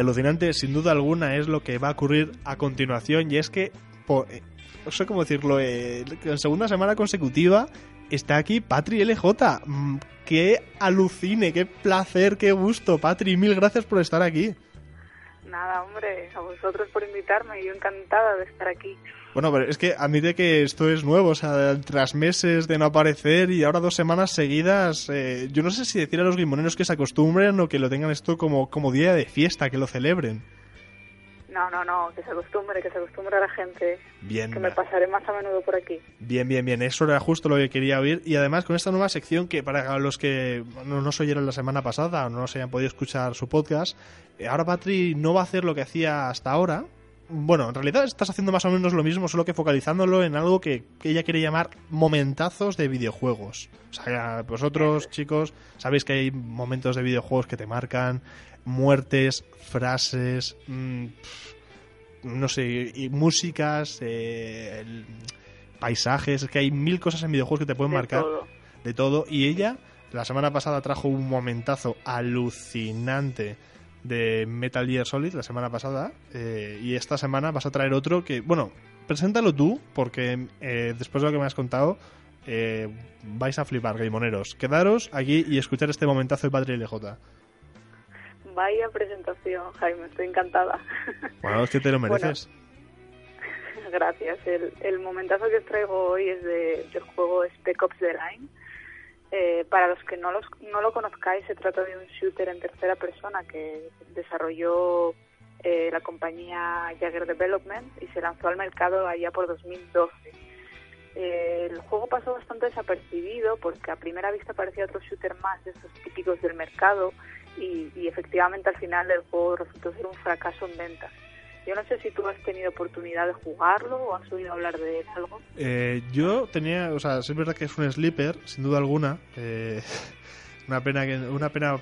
alucinante, sin duda alguna, es lo que va a ocurrir a continuación. Y es que, eh, no sé cómo decirlo, eh, en segunda semana consecutiva está aquí Patri LJ. Mm, qué alucine, qué placer, qué gusto. Patri, mil gracias por estar aquí. Nada, hombre, a vosotros por invitarme, yo encantada de estar aquí. Bueno, pero es que admite que esto es nuevo, o sea, tras meses de no aparecer y ahora dos semanas seguidas, eh, yo no sé si decir a los limoneros que se acostumbren o que lo tengan esto como, como día de fiesta, que lo celebren. No, no, no, que se acostumbre, que se acostumbre a la gente. Bien. Que me pasaré más a menudo por aquí. Bien, bien, bien. Eso era justo lo que quería oír. Y además con esta nueva sección que para los que no nos oyeron la semana pasada o no se hayan podido escuchar su podcast, eh, ahora Patri no va a hacer lo que hacía hasta ahora. Bueno, en realidad estás haciendo más o menos lo mismo, solo que focalizándolo en algo que, ella quiere llamar momentazos de videojuegos. O sea, vosotros, chicos, sabéis que hay momentos de videojuegos que te marcan, muertes, frases, mm, no sé, y músicas, eh, paisajes, es que hay mil cosas en videojuegos que te pueden marcar de todo. Y ella, la semana pasada trajo un momentazo alucinante de Metal Gear Solid, la semana pasada, eh, y esta semana vas a traer otro que, bueno, preséntalo tú, porque eh, después de lo que me has contado, vais a flipar, gaimoneros. Quedaros aquí y escuchar este momentazo de Padre LJ. Vaya presentación, Jaime, estoy encantada. Bueno, es que te lo mereces. gracias. El, el, momentazo que os traigo hoy es de, del juego Spec Ops The Line. Eh, para los que no, los, no lo conozcáis, se trata de un shooter en tercera persona que desarrolló eh, la compañía Jagger Development y se lanzó al mercado allá por 2012. Eh, el juego pasó bastante desapercibido porque a primera vista parecía otro shooter más de estos típicos del mercado y, efectivamente al final el juego resultó ser un fracaso en ventas. Yo no sé si tú has tenido oportunidad de jugarlo o has oído hablar de algo. Eh, yo tenía, o sea, es verdad que es un sleeper, sin duda alguna. Eh, una pena que, una pena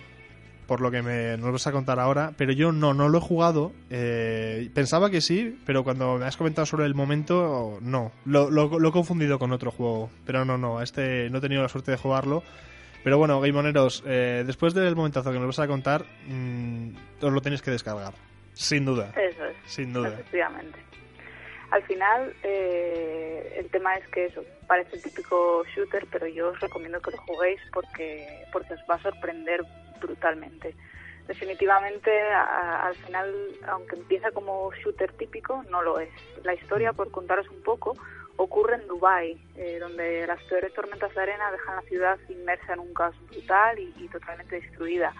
por lo que me, nos vas a contar ahora, pero yo no, no lo he jugado. Eh, pensaba que sí, pero cuando me has comentado sobre el momento, no. Lo, lo, he confundido con otro juego, pero no, no, este no he tenido la suerte de jugarlo. Pero bueno, Gameoneros, eh, después del momentazo que nos vas a contar, mmm, os lo tenéis que descargar. Sin duda. Eso es. Sin duda. Efectivamente. Al final, eh, el tema es que eso parece el típico shooter, pero yo os recomiendo que lo juguéis porque, porque os va a sorprender brutalmente. Definitivamente, al final, aunque empieza como shooter típico, no lo es. La historia, por contaros un poco, ocurre en Dubái, eh, donde las peores tormentas de arena dejan la ciudad inmersa en un caos brutal y, totalmente destruida.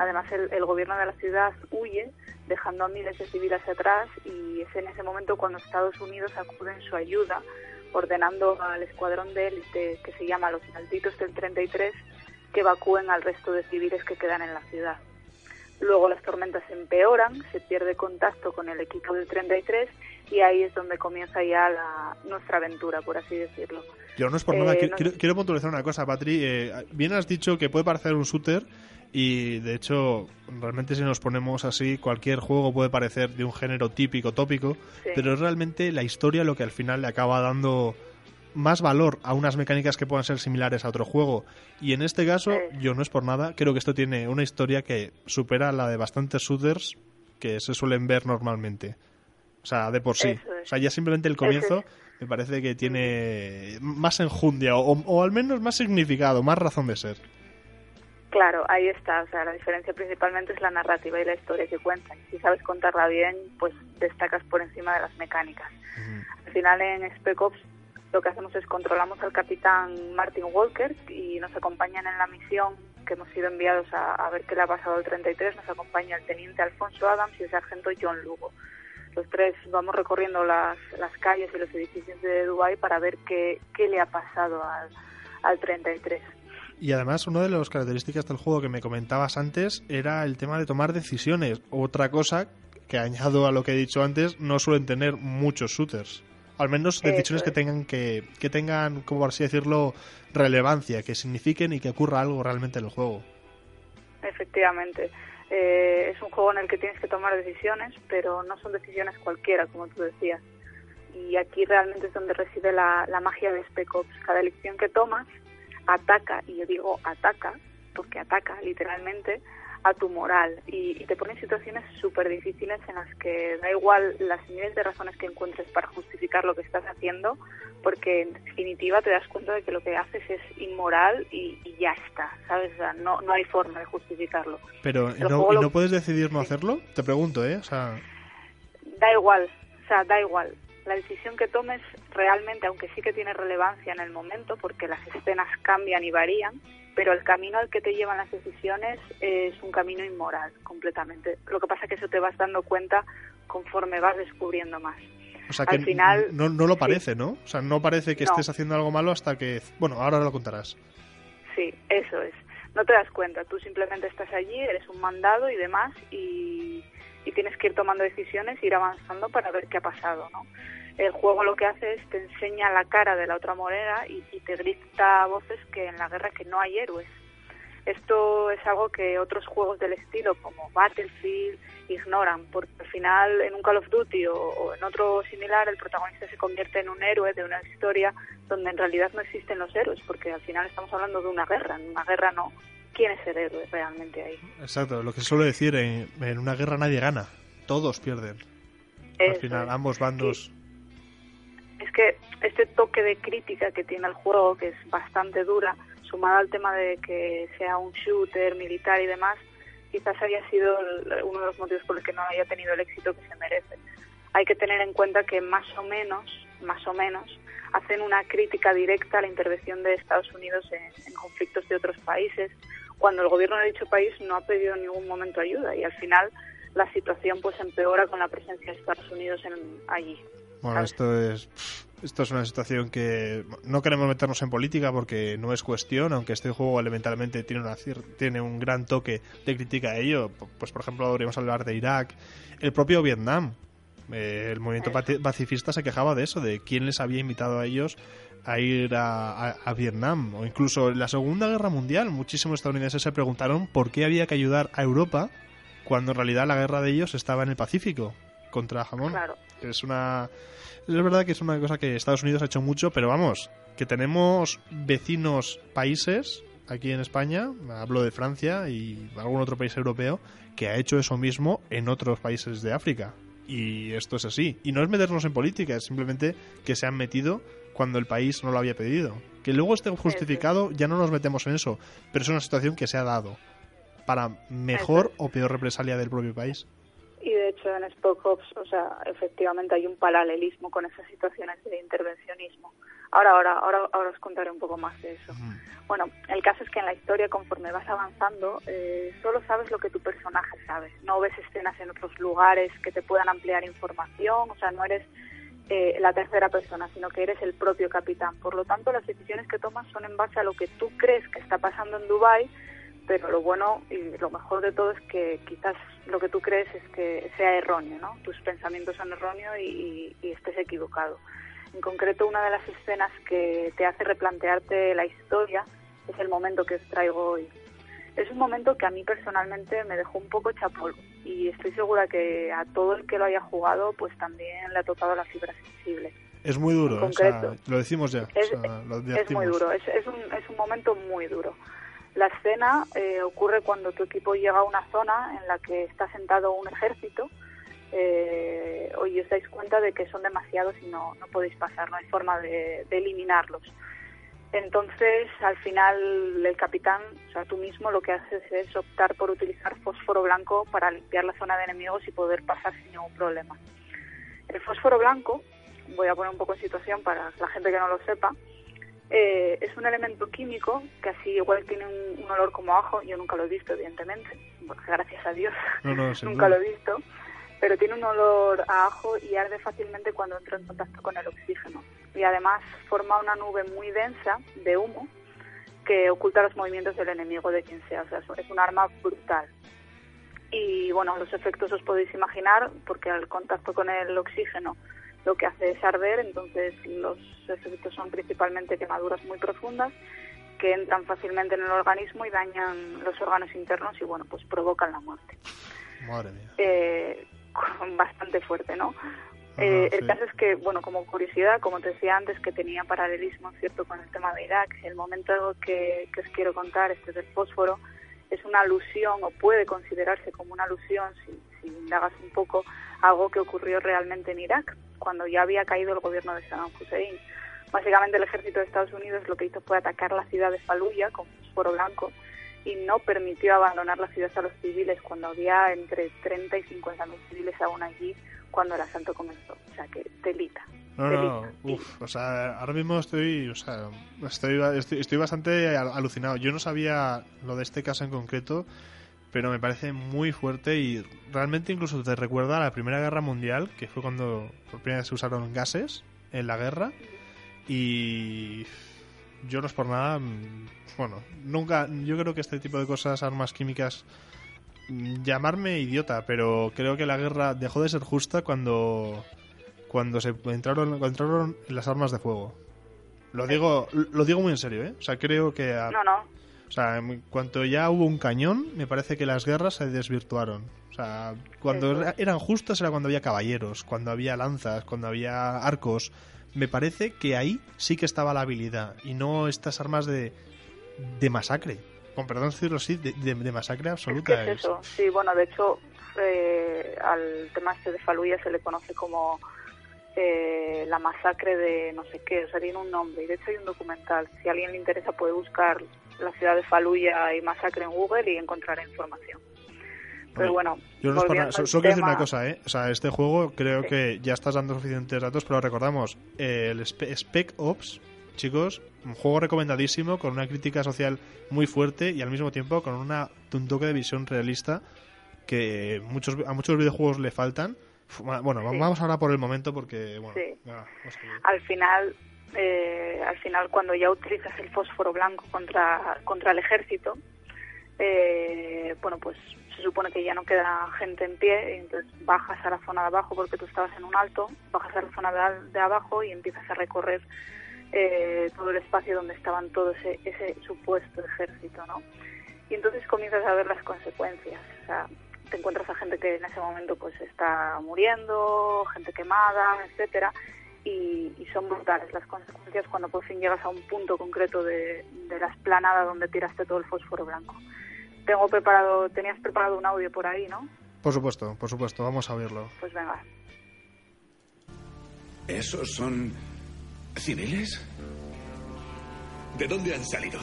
Además, el, gobierno de la ciudad huye, dejando a miles de civiles atrás, y es en ese momento cuando Estados Unidos acude en su ayuda, ordenando al escuadrón de élite que se llama Los Malditos del 33 que evacúen al resto de civiles que quedan en la ciudad. Luego las tormentas empeoran, se pierde contacto con el equipo del 33 y ahí es donde comienza ya la, nuestra aventura, por así decirlo. Yo no es por nada, eh, quiero, puntualizar una cosa, Patri. Eh, bien has dicho que puede parecer un shooter y de hecho, realmente si nos ponemos así, cualquier juego puede parecer de un género típico, tópico, pero es realmente la historia lo que al final le acaba dando más valor a unas mecánicas que puedan ser similares a otro juego. Y en este caso, yo no es por nada, creo que esto tiene una historia que supera la de bastantes shooters que se suelen ver normalmente. O sea, de por sí. O sea, ya simplemente el comienzo me parece que tiene más enjundia o, al menos más significado, más razón de ser. Claro, ahí está. O sea, la diferencia principalmente es la narrativa y la historia que cuentan. Si sabes contarla bien, pues destacas por encima de las mecánicas. Al final en Spec Ops lo que hacemos es controlamos al capitán Martin Walker y nos acompañan en la misión que hemos sido enviados a, a ver qué le ha pasado al 33. Nos acompaña el teniente Alfonso Adams y el sargento John Lugo los tres vamos recorriendo las, las calles y los edificios de Dubái para ver qué, qué le ha pasado al, al 33. Y además, una de las características del juego que me comentabas antes era el tema de tomar decisiones. Otra cosa que añado a lo que he dicho antes, no suelen tener muchos shooters. Al menos decisiones que tengan que, que tengan, como así decirlo, relevancia, que signifiquen y que ocurra algo realmente en el juego. Efectivamente. Eh, es un juego en el que tienes que tomar decisiones, pero no son decisiones cualquiera, como tú decías. Y aquí realmente es donde reside la, magia de Spec Ops. Cada elección que tomas ataca, y yo digo ataca, porque ataca literalmente, a tu moral y, te pone en situaciones súper difíciles en las que da igual las miles de razones que encuentres para justificar lo que estás haciendo, porque en definitiva te das cuenta de que lo que haces es inmoral y, ya está, ¿sabes? no, no hay forma de justificarlo. Pero, ¿no, no puedes decidir no hacerlo? Te pregunto, ¿eh? O sea... Da igual, o sea, da igual. La decisión que tomes realmente, aunque sí que tiene relevancia en el momento, porque las escenas cambian y varían, pero el camino al que te llevan las decisiones es un camino inmoral completamente. Lo que pasa es que eso te vas dando cuenta conforme vas descubriendo más. O sea que Al final, no, no lo parece, ¿no? O sea, no parece que estés haciendo algo malo hasta que... Bueno, ahora lo contarás. Sí, eso es. No te das cuenta, tú simplemente estás allí, eres un mandado y demás y, y tienes que ir tomando decisiones, ir avanzando para ver qué ha pasado, ¿no? El juego lo que hace es te enseña la cara de la otra moneda y, te grita a voces que en la guerra que no hay héroes. Esto es algo que otros juegos del estilo como Battlefield ignoran, porque al final en un Call of Duty o, en otro similar el protagonista se convierte en un héroe de una historia donde en realidad no existen los héroes, porque al final estamos hablando de una guerra, en una guerra no. ¿Quién es el héroe realmente ahí? Exacto, lo que suelo decir, en, en una guerra nadie gana, todos pierden. al final, ambos bandos es que este toque de crítica que tiene el juego, que es bastante dura, sumado al tema de que sea un shooter militar y demás, quizás haya sido uno de los motivos por los que no haya tenido el éxito que se merece. Hay que tener en cuenta que más o menos, más o menos, hacen una crítica directa a la intervención de Estados Unidos en, conflictos de otros países, cuando el gobierno de dicho país no ha pedido en ningún momento ayuda y al final la situación pues empeora con la presencia de Estados Unidos en, allí. Bueno, esto es esto es una situación que no queremos meternos en política porque no es cuestión, aunque este juego elementalmente tiene una tiene un gran toque de crítica a ello. Pues por ejemplo, podríamos hablar de Irak, el propio Vietnam. Eh, el movimiento pacifista se quejaba de eso, de quién les había invitado a ellos a ir a, a, Vietnam. O incluso en la Segunda Guerra Mundial, muchísimos estadounidenses se preguntaron por qué había que ayudar a Europa cuando en realidad la guerra de ellos estaba en el Pacífico contra Jamón. Es una es verdad que es una cosa que Estados Unidos ha hecho mucho, pero vamos, que tenemos vecinos países aquí en España, hablo de Francia y algún otro país europeo, que ha hecho eso mismo en otros países de África. Y esto es así. Y no es meternos en política, es simplemente que se han metido cuando el país no lo había pedido. Que luego esté justificado, ya no nos metemos en eso, pero es una situación que se ha dado para mejor o peor represalia del propio país. Hecho en Spock Ops, o sea, efectivamente hay un paralelismo con esas situaciones de intervencionismo. Ahora, ahora, ahora, ahora os contaré un poco más de eso. Bueno, el caso es que en la historia, conforme vas avanzando, eh, solo sabes lo que tu personaje sabe. No ves escenas en otros lugares que te puedan ampliar información, o sea, no eres eh, la tercera persona, sino que eres el propio capitán. Por lo tanto, las decisiones que tomas son en base a lo que tú crees que está pasando en Dubai pero lo bueno y lo mejor de todo es que quizás lo que tú crees es que sea erróneo, ¿no? Tus pensamientos son erróneos y, estés equivocado. En concreto, una de las escenas que te hace replantearte la historia es el momento que os traigo hoy. Es un momento que a mí personalmente me dejó un poco chapolo y estoy segura que a todo el que lo haya jugado pues también le ha tocado la fibra sensible. Es muy duro, o sea, lo decimos ya. Es, es muy duro, es, es, un, es un momento muy duro. La escena eh, ocurre cuando tu equipo llega a una zona en la que está sentado un ejército eh, y os dais cuenta de que son demasiados y no, no podéis pasar, no hay forma de, eliminarlos. Entonces, al final, el capitán, o sea, tú mismo lo que haces es optar por utilizar fósforo blanco para limpiar la zona de enemigos y poder pasar sin ningún problema. El fósforo blanco, voy a poner un poco en situación para la gente que no lo sepa, eh, es un elemento químico que así igual tiene un, olor como ajo, yo nunca lo he visto evidentemente, gracias a Dios. Nunca lo he visto, pero tiene un olor a ajo y arde fácilmente cuando entra en contacto con el oxígeno. Y además forma una nube muy densa de humo que oculta los movimientos del enemigo de quien sea, o sea, es un arma brutal. Y bueno, los efectos os podéis imaginar porque al contacto con el oxígeno lo que hace es arder, entonces los efectos son principalmente quemaduras muy profundas que entran fácilmente en el organismo y dañan los órganos internos y bueno, pues provocan la muerte. Madre mía. Eh, bastante fuerte, ¿no? Eh, el caso es que, bueno, como curiosidad, como te decía antes, que tenía paralelismo, ¿cierto?, con el tema de Irak. El momento que, que os quiero contar, este del fósforo, es una alusión o puede considerarse como una alusión, si, si indagas un poco, algo que ocurrió realmente en Irak, cuando ya había caído el gobierno de Saddam Hussein. Básicamente el ejército de Estados Unidos lo que hizo fue atacar la ciudad de Fallujah con fósforo blanco y no permitió abandonar la ciudad a los civiles cuando había entre 30 y 50 mil civiles aún allí cuando el asalto comenzó. O sea que telita. No, no, uf, o sea, ahora mismo estoy, o sea, estoy, estoy, bastante alucinado. Yo no sabía lo de este caso en concreto, pero me parece muy fuerte y realmente incluso te recuerda a la Primera Guerra Mundial, que fue cuando por primera vez se usaron gases en la guerra y yo no es por nada, mm, bueno, nunca, yo creo que este tipo de cosas, armas químicas, mm, llamarme idiota, pero creo que la guerra dejó de ser justa cuando cuando se entraron, entraron las armas de fuego. Lo digo, lo digo muy en serio, ¿eh? O sea, creo que... no, no. O sea, en cuanto ya hubo un cañón, me parece que las guerras se desvirtuaron. O sea, cuando eran justas era cuando había caballeros, cuando había lanzas, cuando había arcos. Me parece que ahí sí que estaba la habilidad y no estas armas de, de masacre. Con perdón decirlo así, de, de, masacre absoluta. Es, eso, sí, bueno, de hecho, eh, al tema este de Faluya se le conoce como eh, la masacre de no sé qué, o sea, tiene un nombre. Y de hecho hay un documental. Si a alguien le interesa puede buscar la ciudad de Faluya y masacre en Google y encontrará información. Pero bueno, yo no solo quiero decir una cosa, ¿eh? O sea, este juego creo que ya estás dando suficientes datos, pero recordamos, el Spec Ops, chicos, un juego recomendadísimo, con una crítica social muy fuerte y al mismo tiempo con una, un toque de visión realista que muchos, a muchos videojuegos le faltan. Bueno, vamos ahora por el momento porque, bueno, al final, eh, al final cuando ya utilizas el fósforo blanco contra, contra el ejército, eh, bueno, pues se supone que ya no queda gente en pie, entonces bajas a la zona de abajo porque tú estabas en un alto, bajas a la zona de, abajo y empiezas a recorrer eh, todo el espacio donde estaban todo ese, ese supuesto ejército, ¿no? Y entonces comienzas a ver las consecuencias. O sea, te encuentras a gente que en ese momento pues está muriendo, gente quemada, etcétera, y, son brutales las consecuencias cuando por fin llegas a un punto concreto de, la esplanada donde tiraste todo el fósforo blanco. Tengo preparado, tenías preparado un audio por ahí, ¿no? Por supuesto, por supuesto, vamos a oírlo. Pues venga. ¿Esos son civiles? ¿De dónde han salido?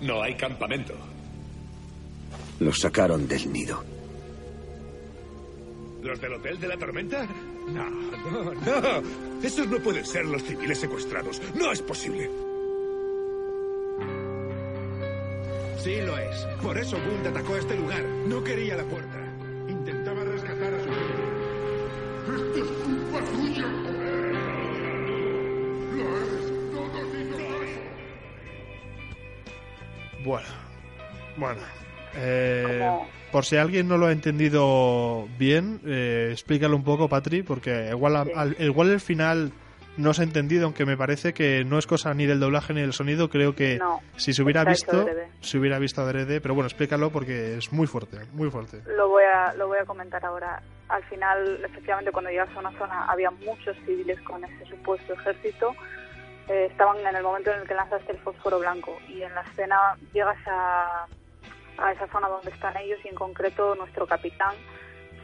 No hay campamento. Los sacaron del nido. ¿Los del Hotel de la Tormenta? No, no, no. Esos no pueden ser los civiles secuestrados. No es posible. Sí lo es. Por eso Bund atacó este lugar. No quería la puerta. Intentaba rescatar a su hijo. Esto es culpa tuya, Bueno, bueno. Eh, por si alguien no lo ha entendido bien, eh, explícalo un poco, Patri, porque igual, igual el final no se ha entendido, aunque me parece que no es cosa ni del doblaje ni del sonido. Creo que si se hubiera visto, se hubiera visto adrede. Pero bueno, explícalo porque es muy fuerte, muy fuerte. Lo voy a, lo voy a comentar ahora. Al final, efectivamente, cuando llegas a una zona había muchos civiles con ese supuesto ejército. Eh, estaban en el momento en el que lanzaste el fósforo blanco y en la escena llegas a a esa zona donde están ellos y en concreto nuestro capitán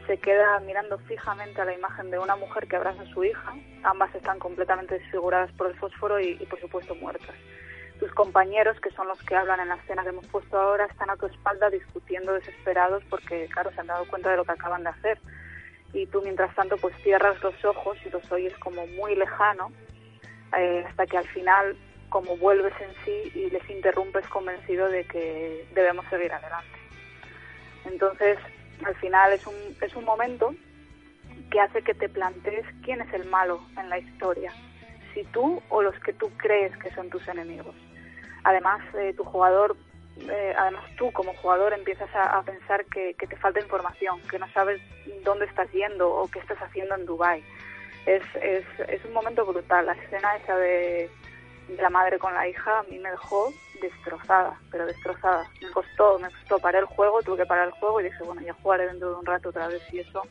se queda mirando fijamente a la imagen de una mujer que abraza a su hija. Ambas están completamente desfiguradas por el fósforo y, por supuesto muertas. Tus compañeros, que son los que hablan en la escena que hemos puesto ahora, están a tu espalda discutiendo desesperados porque, claro, se han dado cuenta de lo que acaban de hacer. Y tú, mientras tanto, pues cierras los ojos y los oyes como muy lejano, eh, hasta que al final como vuelves en sí y les interrumpes convencido de que debemos seguir adelante. Entonces, al final es un, es un momento que hace que te plantees quién es el malo en la historia, si tú o los que tú crees que son tus enemigos. Además, eh, tu jugador, eh, además tú como jugador empiezas a, pensar que, que, te falta información, que no sabes dónde estás yendo o qué estás haciendo en Dubai. Es, es, es un momento brutal, la escena esa de la madre con la hija a mí me dejó destrozada, pero destrozada. Me costó, me costó parar el juego, tuve que parar el juego y dije, bueno, ya jugaré dentro de un rato otra vez y eso,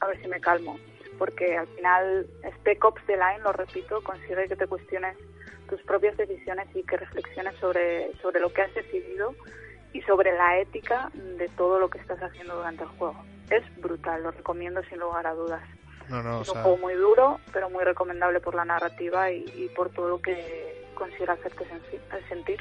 a ver si me calmo. Porque al final Spec Ops The Line, lo repito, consigue que te cuestiones tus propias decisiones y que reflexiones sobre, sobre lo que has decidido y sobre la ética de todo lo que estás haciendo durante el juego. Es brutal, lo recomiendo sin lugar a dudas. No, no, es un sea, juego muy duro, pero muy recomendable por la narrativa y, y por todo lo que consigue hacerte sentir.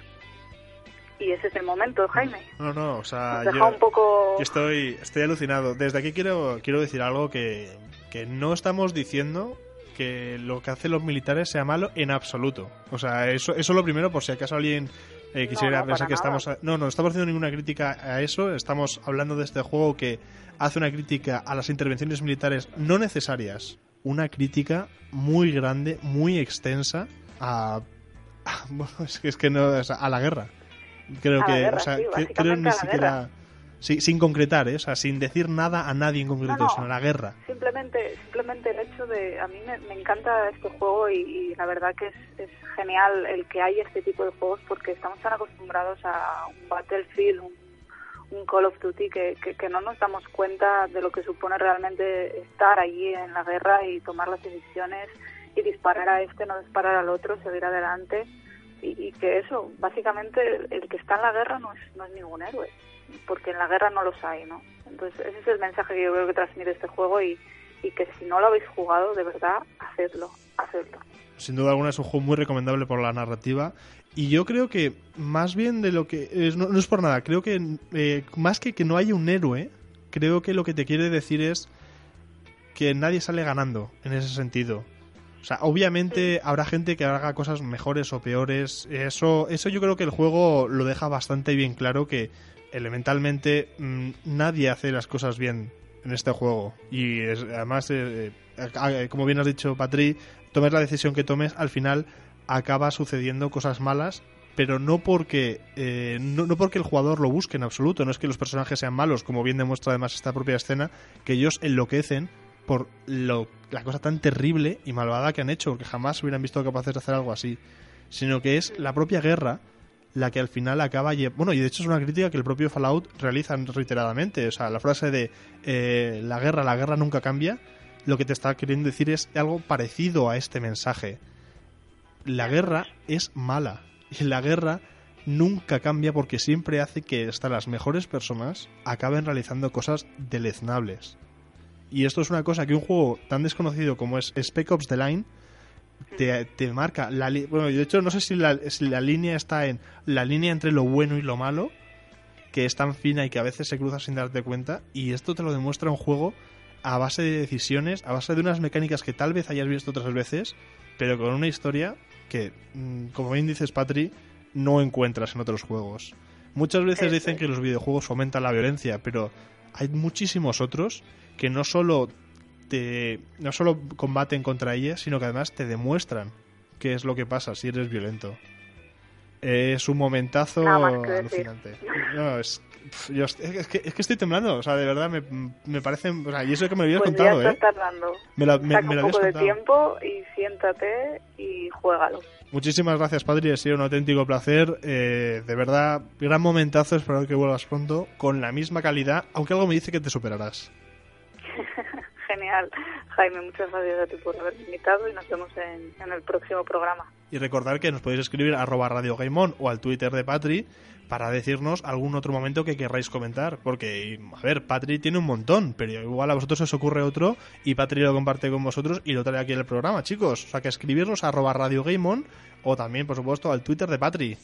Y ese es el momento, Jaime. no, no, o sea, Nos yo- un poco... Yo estoy, estoy alucinado. Desde aquí quiero, quiero decir algo que, que no estamos diciendo que lo que hacen los militares sea malo en absoluto. O sea, eso, eso es lo primero, por si acaso alguien eh, quisiera No, no, pensar que estamos... nada. a- no, no estamos haciendo ninguna crítica a eso. Estamos hablando de este juego que hace una crítica a las intervenciones militares no necesarias. Una crítica muy grande, muy extensa a... bueno, es que, es que no... sea, a la guerra. Creo A que... guerra, o sea, sí, que- básicamente creo ni siquiera... Sí, sin concretar, ¿eh? o sea, sin decir nada a nadie en concreto, No, no. sino a la guerra. Simplemente, simplemente el hecho de... A mí me, me encanta este juego y, y la verdad que es, es genial el que haya este tipo de juegos porque estamos tan acostumbrados a un Battlefield, un, un Call of Duty, que, que, que no nos damos cuenta de lo que supone realmente estar allí en la guerra y tomar las decisiones y disparar a este, no disparar al otro, seguir adelante. Y, que eso, básicamente, el, que está en la guerra no es, no es ningún héroe, porque en la guerra no los hay, ¿no? Entonces, ese es el mensaje que yo creo que transmite este juego y, y que si no lo habéis jugado, de verdad, hacedlo, hacedlo. Sin duda alguna es un juego muy recomendable por la narrativa. Y yo creo que más bien de lo que... no es por nada, creo que eh, más que que no haya un héroe, creo que lo que te quiere decir es que nadie sale ganando en ese sentido. O sea, obviamente habrá gente que haga cosas mejores o peores. Eso, eso yo creo que el juego lo deja bastante bien claro que elementalmente mm, nadie hace las cosas bien en este juego. Y es- además, eh, eh, como bien has dicho, Patri, tomes la decisión que tomes, al final acaba sucediendo cosas malas. Pero no porque eh, no, no porque el jugador lo busque en absoluto, no es que los personajes sean malos, como bien demuestra además esta propia escena, que ellos enloquecen por lo, la cosa tan terrible y malvada que han hecho, que jamás hubieran visto capaces de hacer algo así, sino que es la propia guerra la que al final acaba bueno y de hecho es una crítica que el propio Fallout realiza reiteradamente o sea la frase de eh, la guerra la guerra nunca cambia lo que te está queriendo decir es algo parecido a este mensaje. La guerra es mala y la guerra nunca cambia porque siempre hace que hasta las mejores personas acaben realizando cosas deleznables y esto es una cosa que un juego tan desconocido como es Spec Ops The Line te, te marca la li- bueno de hecho no sé si la, si la línea está en la línea entre lo bueno y lo malo que es tan fina y que a veces se cruza sin darte cuenta y esto te lo demuestra un juego a base de decisiones a base de unas mecánicas que tal vez hayas visto otras veces pero con una historia que mm, como bien dices Patri no encuentras en otros juegos. Muchas veces dicen que los videojuegos fomentan la violencia pero hay muchísimos otros que no solo te no solo combaten contra ella, sino que además te demuestran qué es lo que pasa si eres violento. Es un momentazo alucinante. No, es, yo es, que, es que estoy temblando, o sea, de verdad me, me parece, o sea, y eso que me lo habías Pues contado, ya ¿eh? estás tardando. Me, la- me- Saca me un poco de contado. tiempo y siéntate y juégalo. Muchísimas gracias, Padre, ha sido un auténtico placer. eh, de verdad, gran momentazo, espero que vuelvas pronto con la misma calidad, aunque algo me dice que te superarás. Genial. Jaime, muchas gracias a ti por haberme invitado y nos vemos en, el próximo programa. Y recordar que nos podéis escribir a arroba Radio Game On o al Twitter de Patri para decirnos algún otro momento que querráis comentar. Porque, a ver, Patri tiene un montón, pero igual a vosotros os ocurre otro y Patri lo comparte con vosotros y lo trae aquí en el programa, chicos. O sea que escribirnos a arroba Radio Game On o también, por supuesto, al Twitter de Patri.